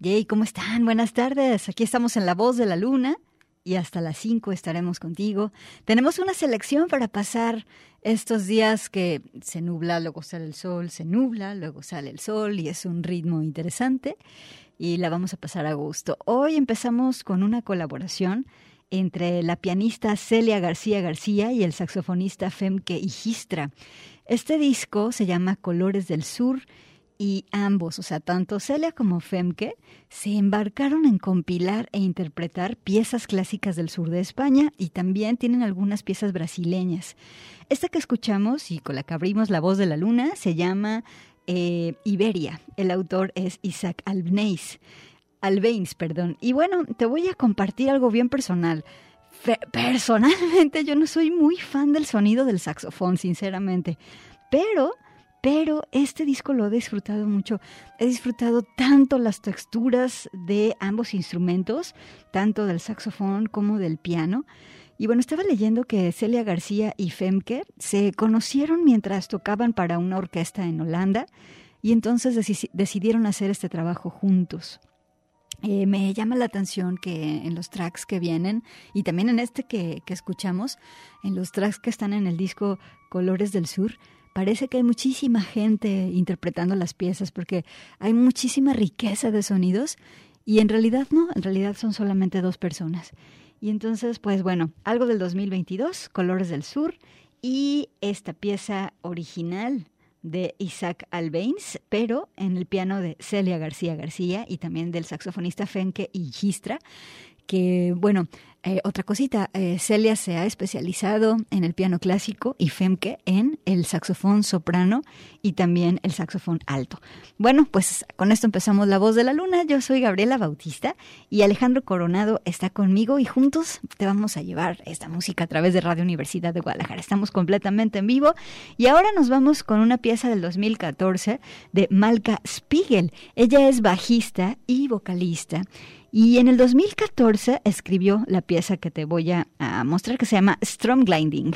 Yay, ¿cómo están? Buenas tardes. Aquí estamos en La Voz de la Luna y hasta las 5 estaremos contigo. Tenemos una selección para pasar estos días que se nubla, luego sale el sol, se nubla, luego sale el sol y es un ritmo interesante y la vamos a pasar a gusto. Hoy empezamos con una colaboración entre la pianista Celia García García y el saxofonista Femke Igistra. Este disco se llama Colores del Sur y ambos, o sea, tanto Celia como Femke, se embarcaron en compilar e interpretar piezas clásicas del sur de España y también tienen algunas piezas brasileñas. Esta que escuchamos y con la que abrimos La Voz de la Luna se llama eh, Iberia. El autor es Isaac Albneis. Albains, perdón. Y bueno, te voy a compartir algo bien personal. personalmente yo no soy muy fan del sonido del saxofón, sinceramente, pero pero este disco lo he disfrutado mucho. He disfrutado tanto las texturas de ambos instrumentos, tanto del saxofón como del piano. Y bueno, estaba leyendo que Celia García y Femke se conocieron mientras tocaban para una orquesta en Holanda y entonces decidieron hacer este trabajo juntos. Eh, me llama la atención que en los tracks que vienen y también en este que, que escuchamos, en los tracks que están en el disco Colores del Sur, parece que hay muchísima gente interpretando las piezas porque hay muchísima riqueza de sonidos y en realidad no, en realidad son solamente dos personas. Y entonces, pues bueno, algo del 2022, Colores del Sur y esta pieza original de Isaac Albains, pero en el piano de Celia García García y también del saxofonista Fenke y Gistra, que bueno, eh, otra cosita, eh, Celia se ha especializado en el piano clásico y Femke en el saxofón soprano y también el saxofón alto. Bueno, pues con esto empezamos La Voz de la Luna. Yo soy Gabriela Bautista y Alejandro Coronado está conmigo y juntos te vamos a llevar esta música a través de Radio Universidad de Guadalajara. Estamos completamente en vivo y ahora nos vamos con una pieza del 2014 de Malka Spiegel. Ella es bajista y vocalista y en el 2014 escribió la pieza que te voy a, mostrar que se llama Stromgliding.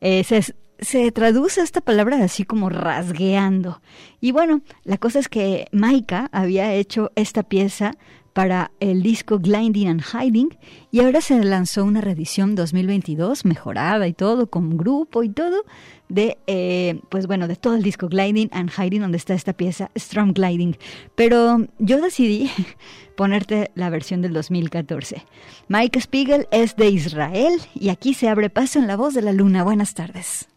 Eh, se, se traduce esta palabra así como rasgueando. Y bueno, la cosa es que Maika había hecho esta pieza para el disco Gliding and Hiding y ahora se lanzó una reedición 2022 mejorada y todo con grupo y todo de eh, pues bueno de todo el disco Gliding and Hiding donde está esta pieza Strong Gliding. Pero yo decidí ponerte la versión del 2014 Mike Spiegel es de Israel y aquí se abre paso en la voz de la luna. Buenas tardes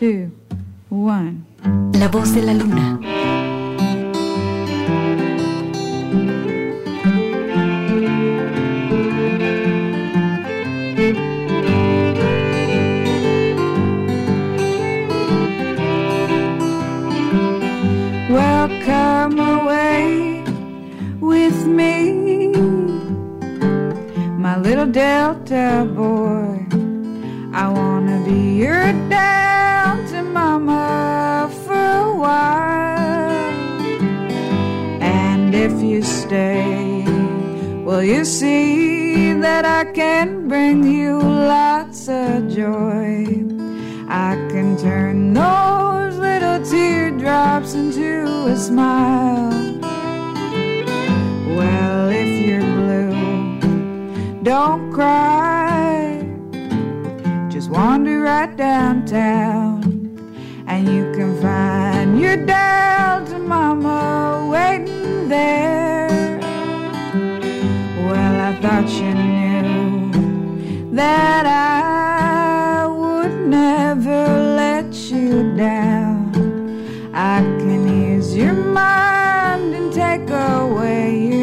two, one. La voz de la luna. way you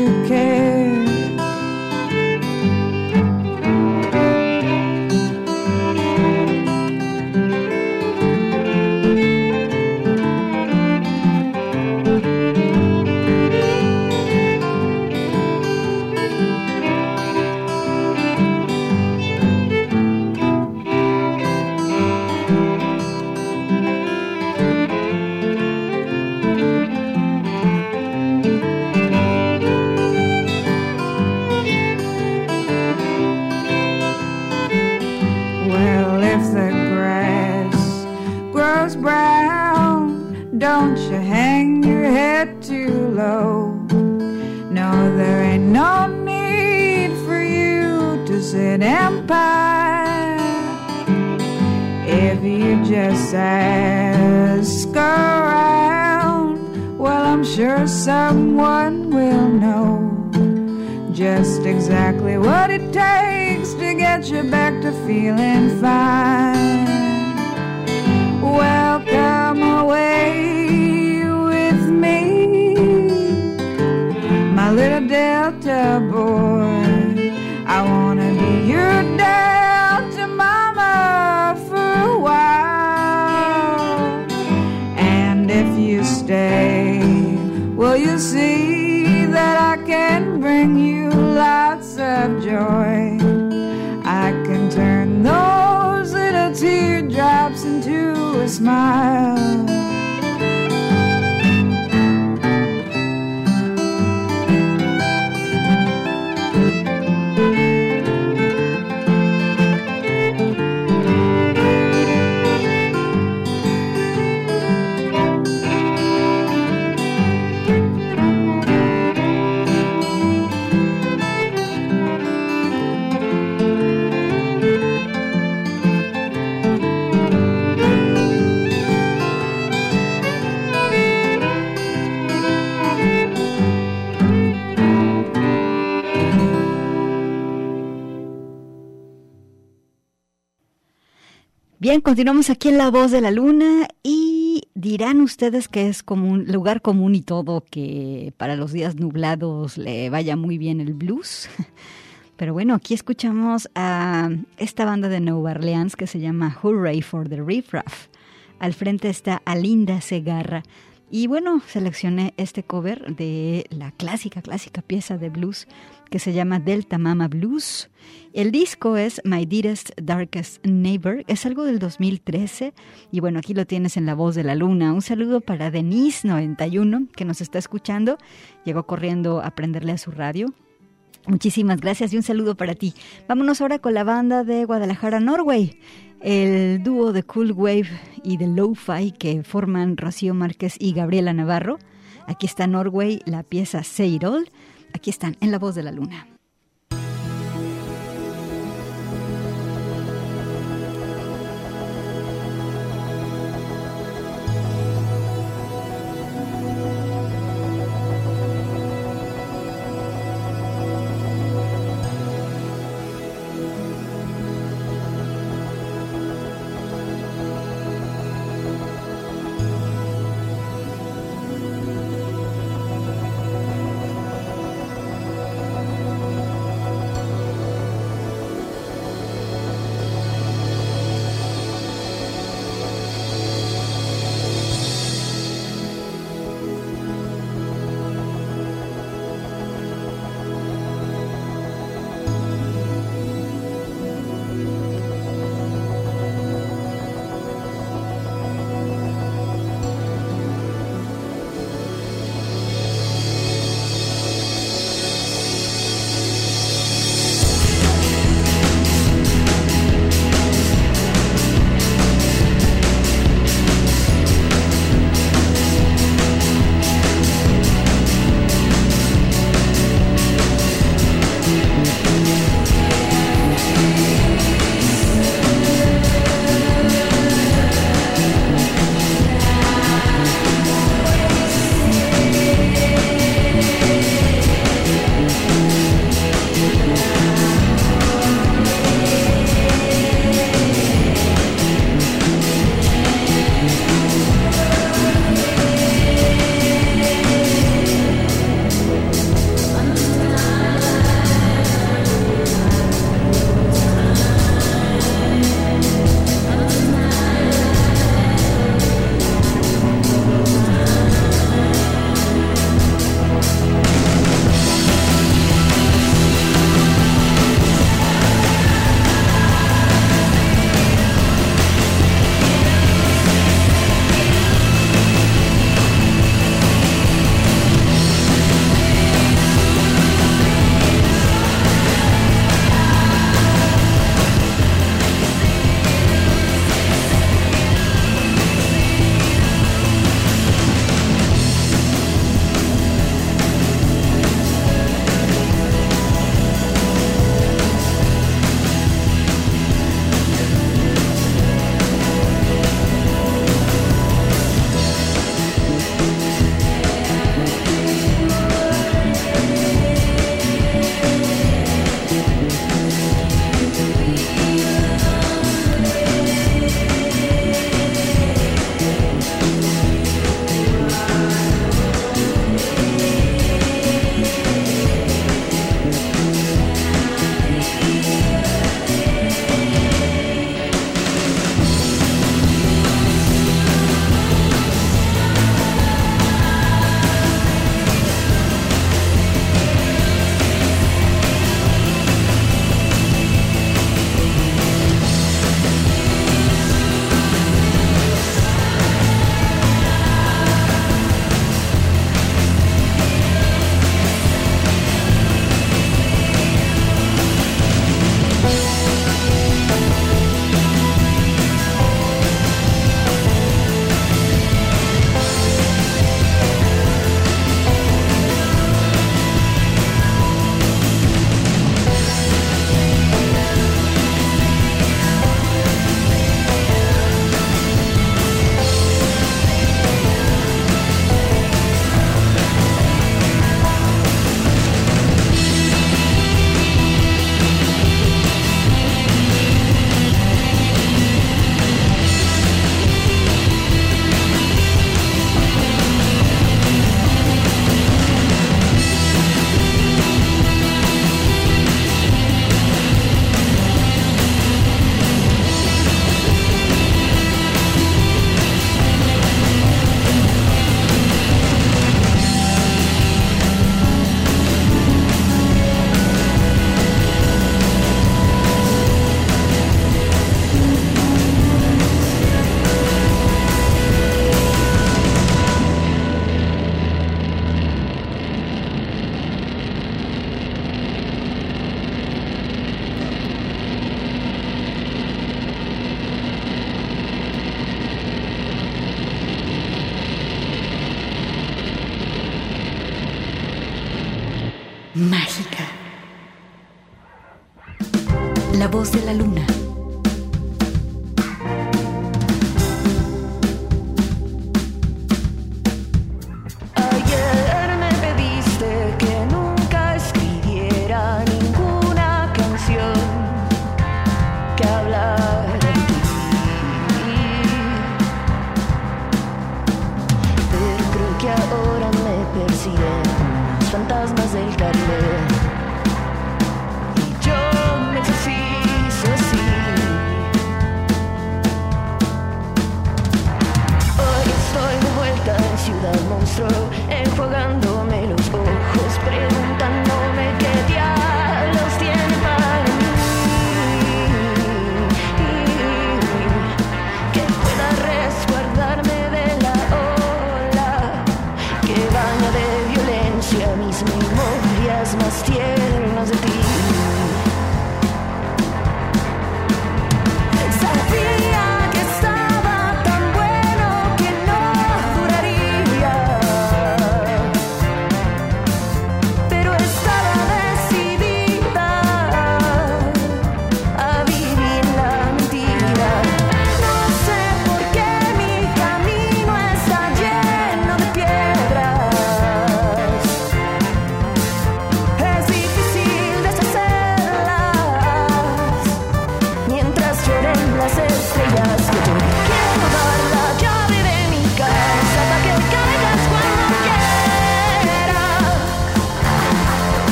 Bien, continuamos aquí en La Voz de la Luna y dirán ustedes que es lugar común y todo que para los días nublados le vaya muy bien el blues. Pero bueno, aquí escuchamos a esta banda de Nueva Orleans que se llama Hooray for the Riff Raff. Al frente está Alinda Segarra. Y bueno, seleccioné este cover de la clásica, clásica pieza de blues que se llama Delta Mama Blues. El disco es My Dearest Darkest Neighbor, es algo del 2013 y bueno, aquí lo tienes en La Voz de la Luna. Un saludo para Denise91 que nos está escuchando, llegó corriendo a prenderle a su radio. Muchísimas gracias y un saludo para ti. Vámonos ahora con la banda de Guadalajara, Norway. El dúo de Cool Wave y de Lo-Fi que forman Rocío Márquez y Gabriela Navarro. Aquí está Norway, la pieza All. Aquí están en La Voz de la Luna.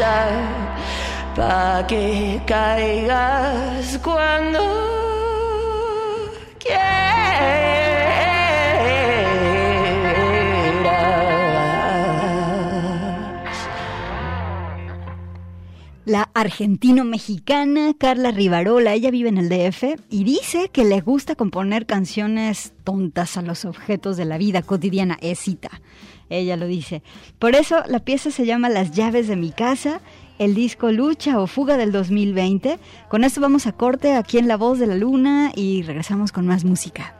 pasar que caigas cuando quieras. La argentino-mexicana Carla Rivarola, ella vive en el DF y dice que le gusta componer canciones tontas a los objetos de la vida cotidiana, es cita ella lo dice. Por eso la pieza se llama Las llaves de mi casa, el disco Lucha o Fuga del 2020. Con esto vamos a corte aquí en La Voz de la Luna y regresamos con más música.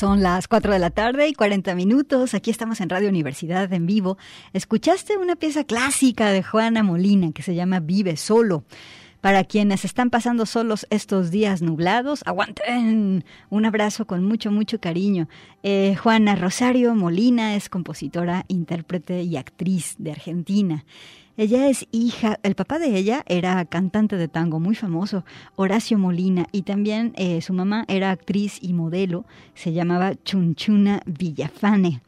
Son las 4 de la tarde y 40 minutos. Aquí estamos en Radio Universidad en vivo. Escuchaste una pieza clásica de Juana Molina que se llama Vive Solo. Para quienes están pasando solos estos días nublados, aguanten. Un abrazo con mucho, mucho cariño. Eh, Juana Rosario Molina es compositora, intérprete y actriz de Argentina. Ella es hija, el papá de ella era cantante de tango muy famoso, Horacio Molina, y también eh, su mamá era actriz y modelo, se llamaba Chunchuna Villafane.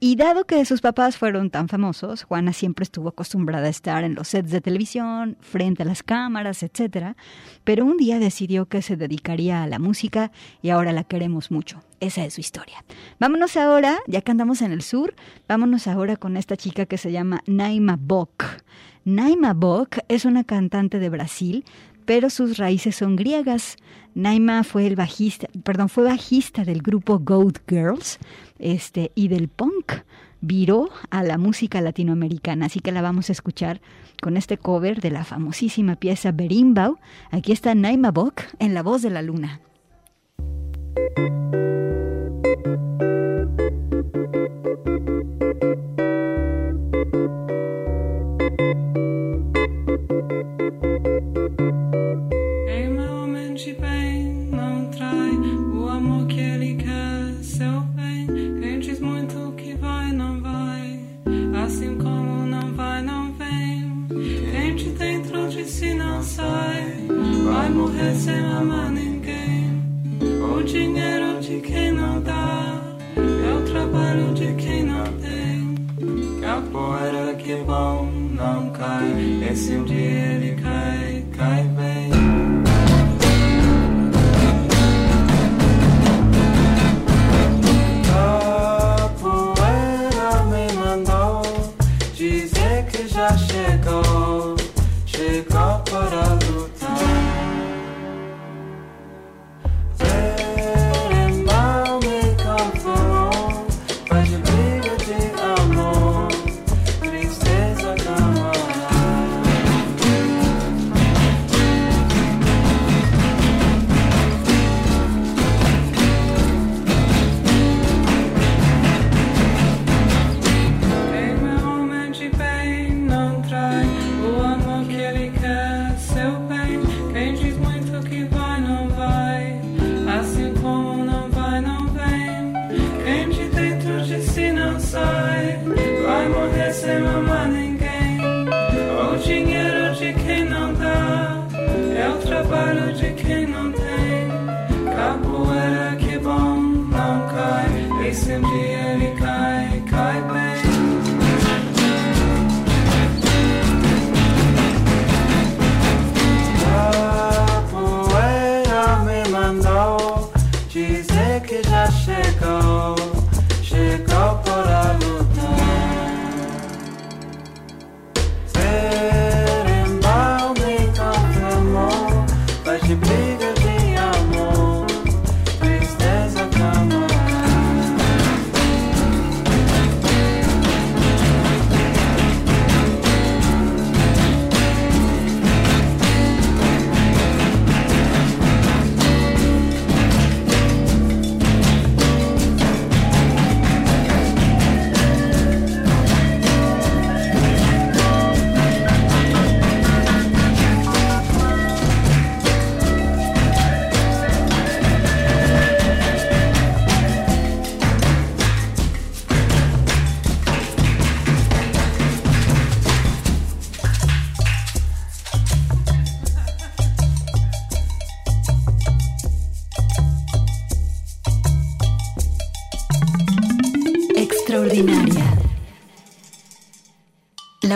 Y dado que sus papás fueron tan famosos, Juana siempre estuvo acostumbrada a estar en los sets de televisión, frente a las cámaras, etc. Pero un día decidió que se dedicaría a la música y ahora la queremos mucho. Esa es su historia. Vámonos ahora, ya que andamos en el sur, vámonos ahora con esta chica que se llama Naima Bok. Naima Bok es una cantante de Brasil, pero sus raíces son griegas. Naima fue el bajista, perdón, fue bajista del grupo Goat Girls, este, y del punk. Viró a la música latinoamericana, así que la vamos a escuchar con este cover de la famosísima pieza Berimbau. Aquí está Naima Bok en La Voz de la Luna.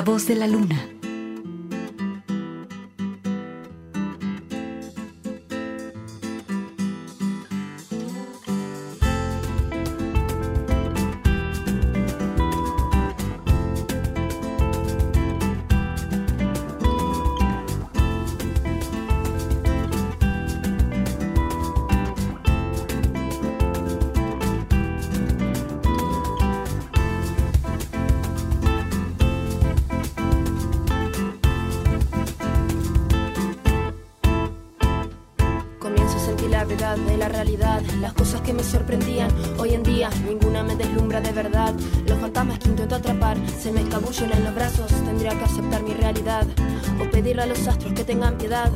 Voz de la luna. Las cosas que me sorprendían, hoy en día ninguna me deslumbra de verdad. Los fantasmas que intento atrapar se me escabullen en los brazos. Tendría que aceptar mi realidad o pedirle a los astros que tengan piedad.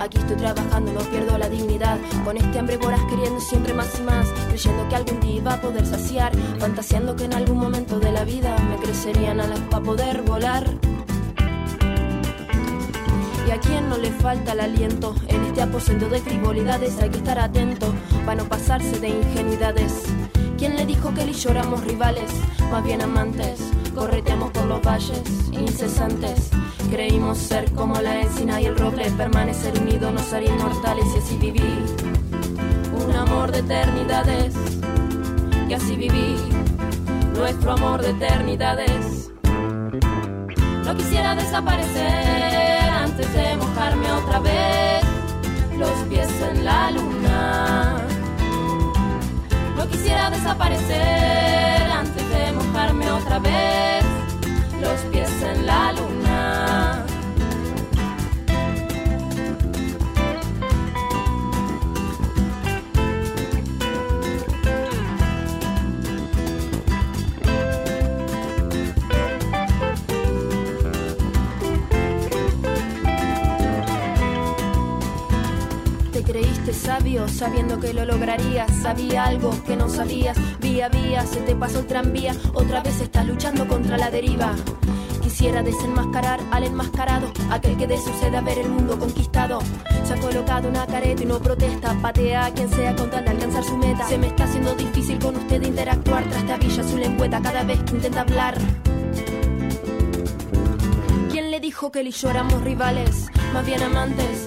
Aquí estoy trabajando, no pierdo la dignidad. Con este hambre voraz queriendo siempre más y más, creyendo que algún día iba a poder saciar, fantaseando que en algún momento de la vida me crecerían alas para poder volar. Y a quien no le falta el aliento en este aposento de frivolidades hay que estar atento para no pasarse de ingenuidades. ¿Quién le dijo que él y yo rivales? Más bien amantes, correteamos por los valles incesantes. Creímos ser como la encina y el roble, permanecer unidos nos haría inmortales y así viví. Un amor de eternidades, y así viví nuestro amor de eternidades. No quisiera desaparecer antes de mojarme otra vez los pies en la luna. No quisiera desaparecer antes de mojarme otra vez los pies en la luna. Te creíste sabio sabiendo que lo lograrías. Sabía algo que no sabías. Vía vía se te pasó el tranvía. Otra vez estás luchando contra la deriva. Quisiera desenmascarar al enmascarado, aquel que de su sed a ver el mundo conquistado. Se ha colocado una careta y no protesta, patea a quien sea con tal de alcanzar su meta. Se me está haciendo difícil con usted interactuar, trastabilla su lengüeta cada vez que intenta hablar. ¿Quién le dijo que él y yo éramos rivales? Más bien amantes,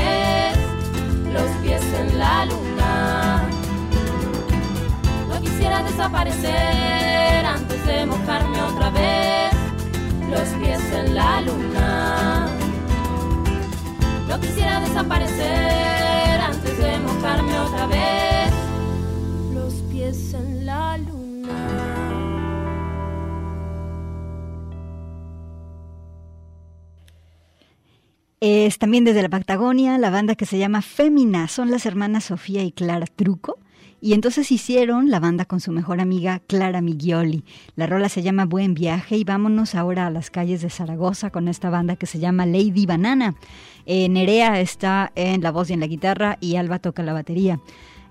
en la luna. No quisiera desaparecer antes de mojarme otra vez los pies en la luna. No quisiera desaparecer antes de mojarme otra vez los pies en la luna. Es también desde la Patagonia, la banda que se llama Fémina. Son las hermanas Sofía y Clara Truco. Y entonces hicieron la banda con su mejor amiga Clara Miglioli. La rola se llama Buen Viaje y vámonos ahora a las calles de Zaragoza con esta banda que se llama Lady Banana. Eh, Nerea está en la voz y en la guitarra y Alba toca la batería.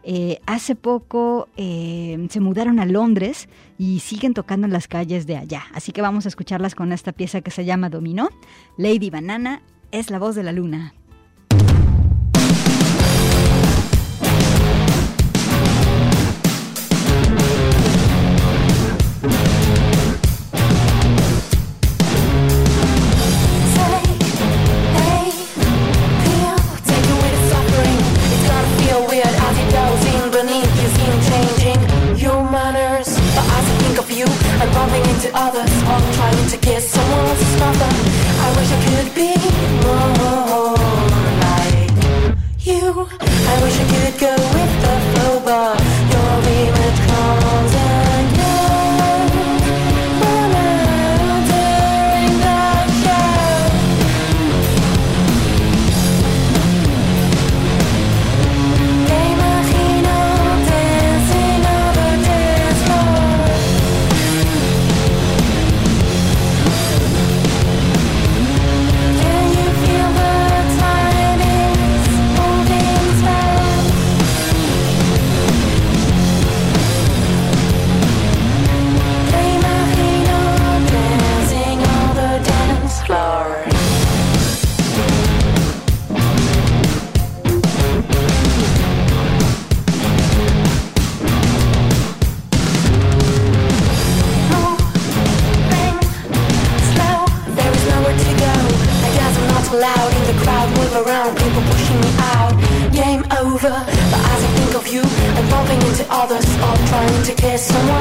Eh, hace poco eh, se mudaron a Londres y siguen tocando en las calles de allá. Así que vamos a escucharlas con esta pieza que se llama Dominó. Lady Banana es la voz de la luna. over. But as I think of you, I'm bumping into others, all trying to kiss someone.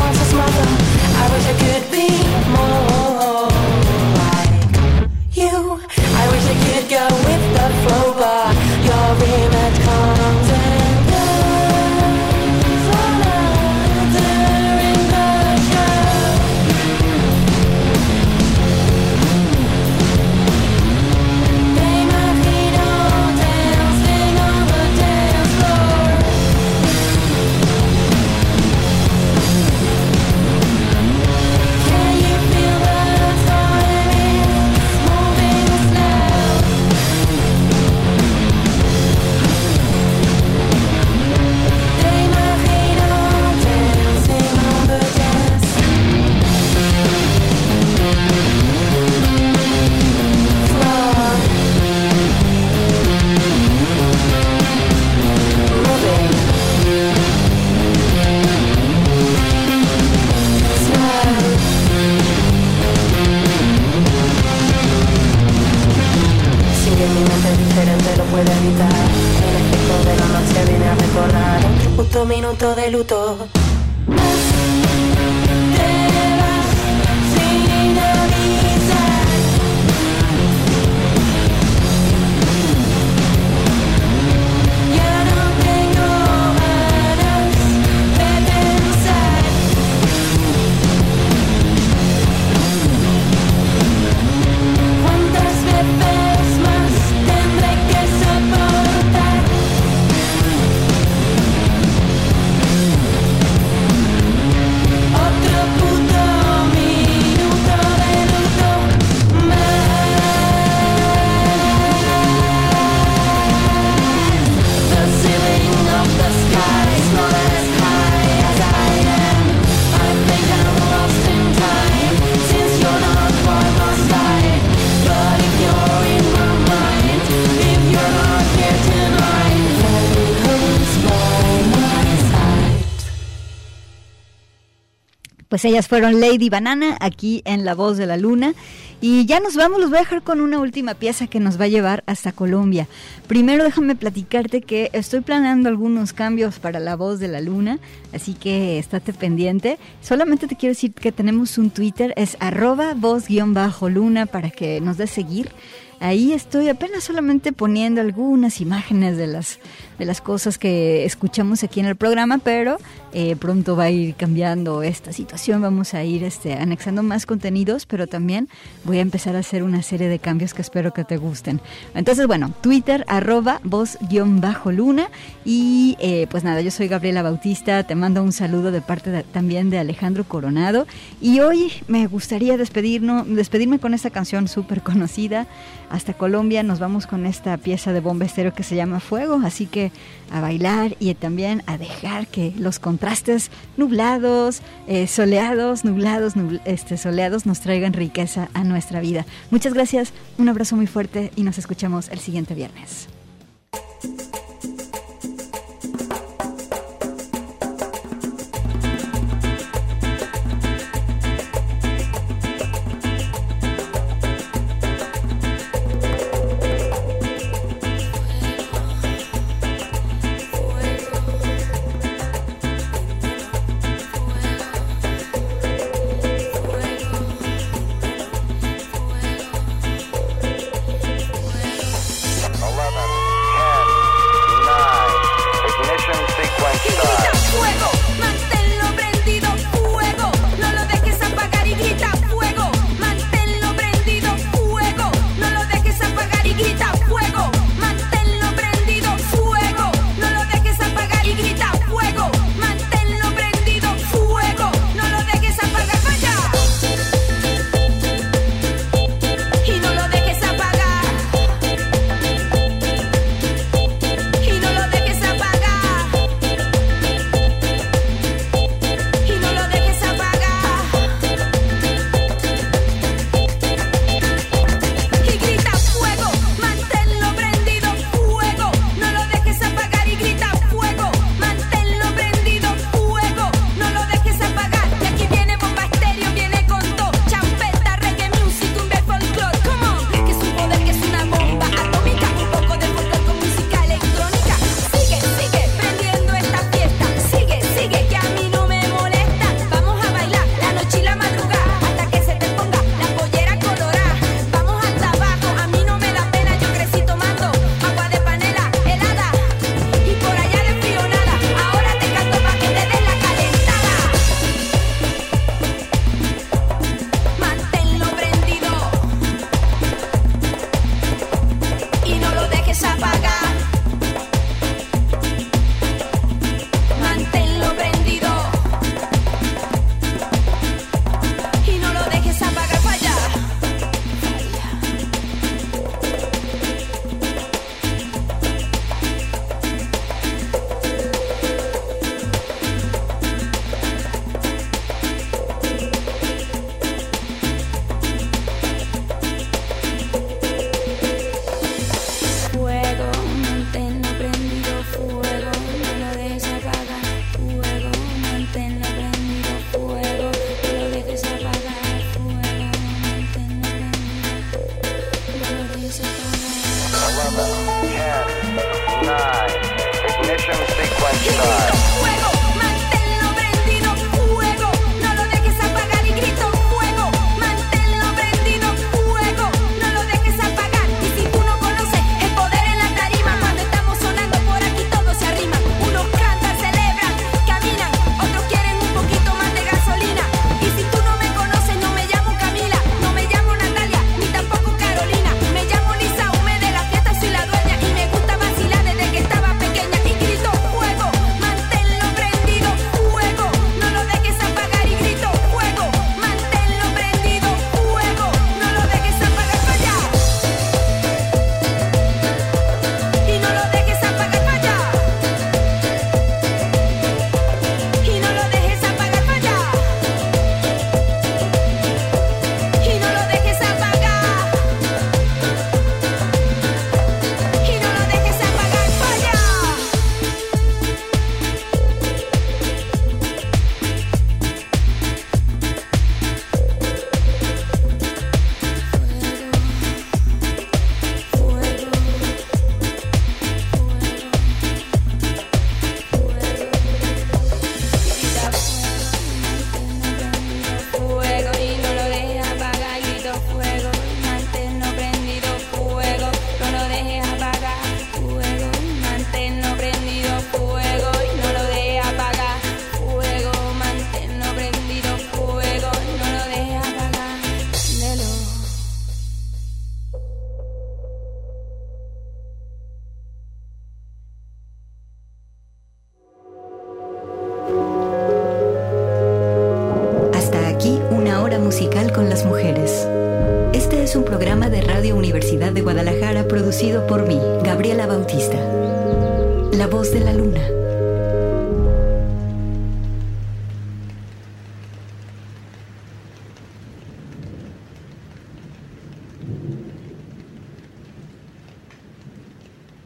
Pues ellas fueron Lady Banana aquí en La Voz de la Luna. Y ya nos vamos, los voy a dejar con una última pieza que nos va a llevar hasta Colombia. Primero déjame platicarte que estoy planeando algunos cambios para La Voz de la Luna, así que estate pendiente. Solamente te quiero decir que tenemos un Twitter, es arroba voz-luna para que nos des seguir. Ahí estoy apenas solamente poniendo algunas imágenes de las, de las cosas que escuchamos aquí en el programa, pero eh, pronto va a ir cambiando esta situación. Vamos a ir este, anexando más contenidos, pero también voy a empezar a hacer una serie de cambios que espero que te gusten. Entonces, bueno, Twitter, arroba voz-luna. Y eh, pues nada, yo soy Gabriela Bautista, te mando un saludo de parte también de Alejandro Coronado. Y hoy me gustaría despedirnos, despedirme con esta canción súper conocida. Hasta Colombia nos vamos con esta pieza de bomba estéreo que se llama Fuego. Así que a bailar y también a dejar que los contrastes nublados, eh, soleados, nublados, nubl- este, soleados nos traigan riqueza a nuestra vida. Muchas gracias, un abrazo muy fuerte y nos escuchamos el siguiente viernes.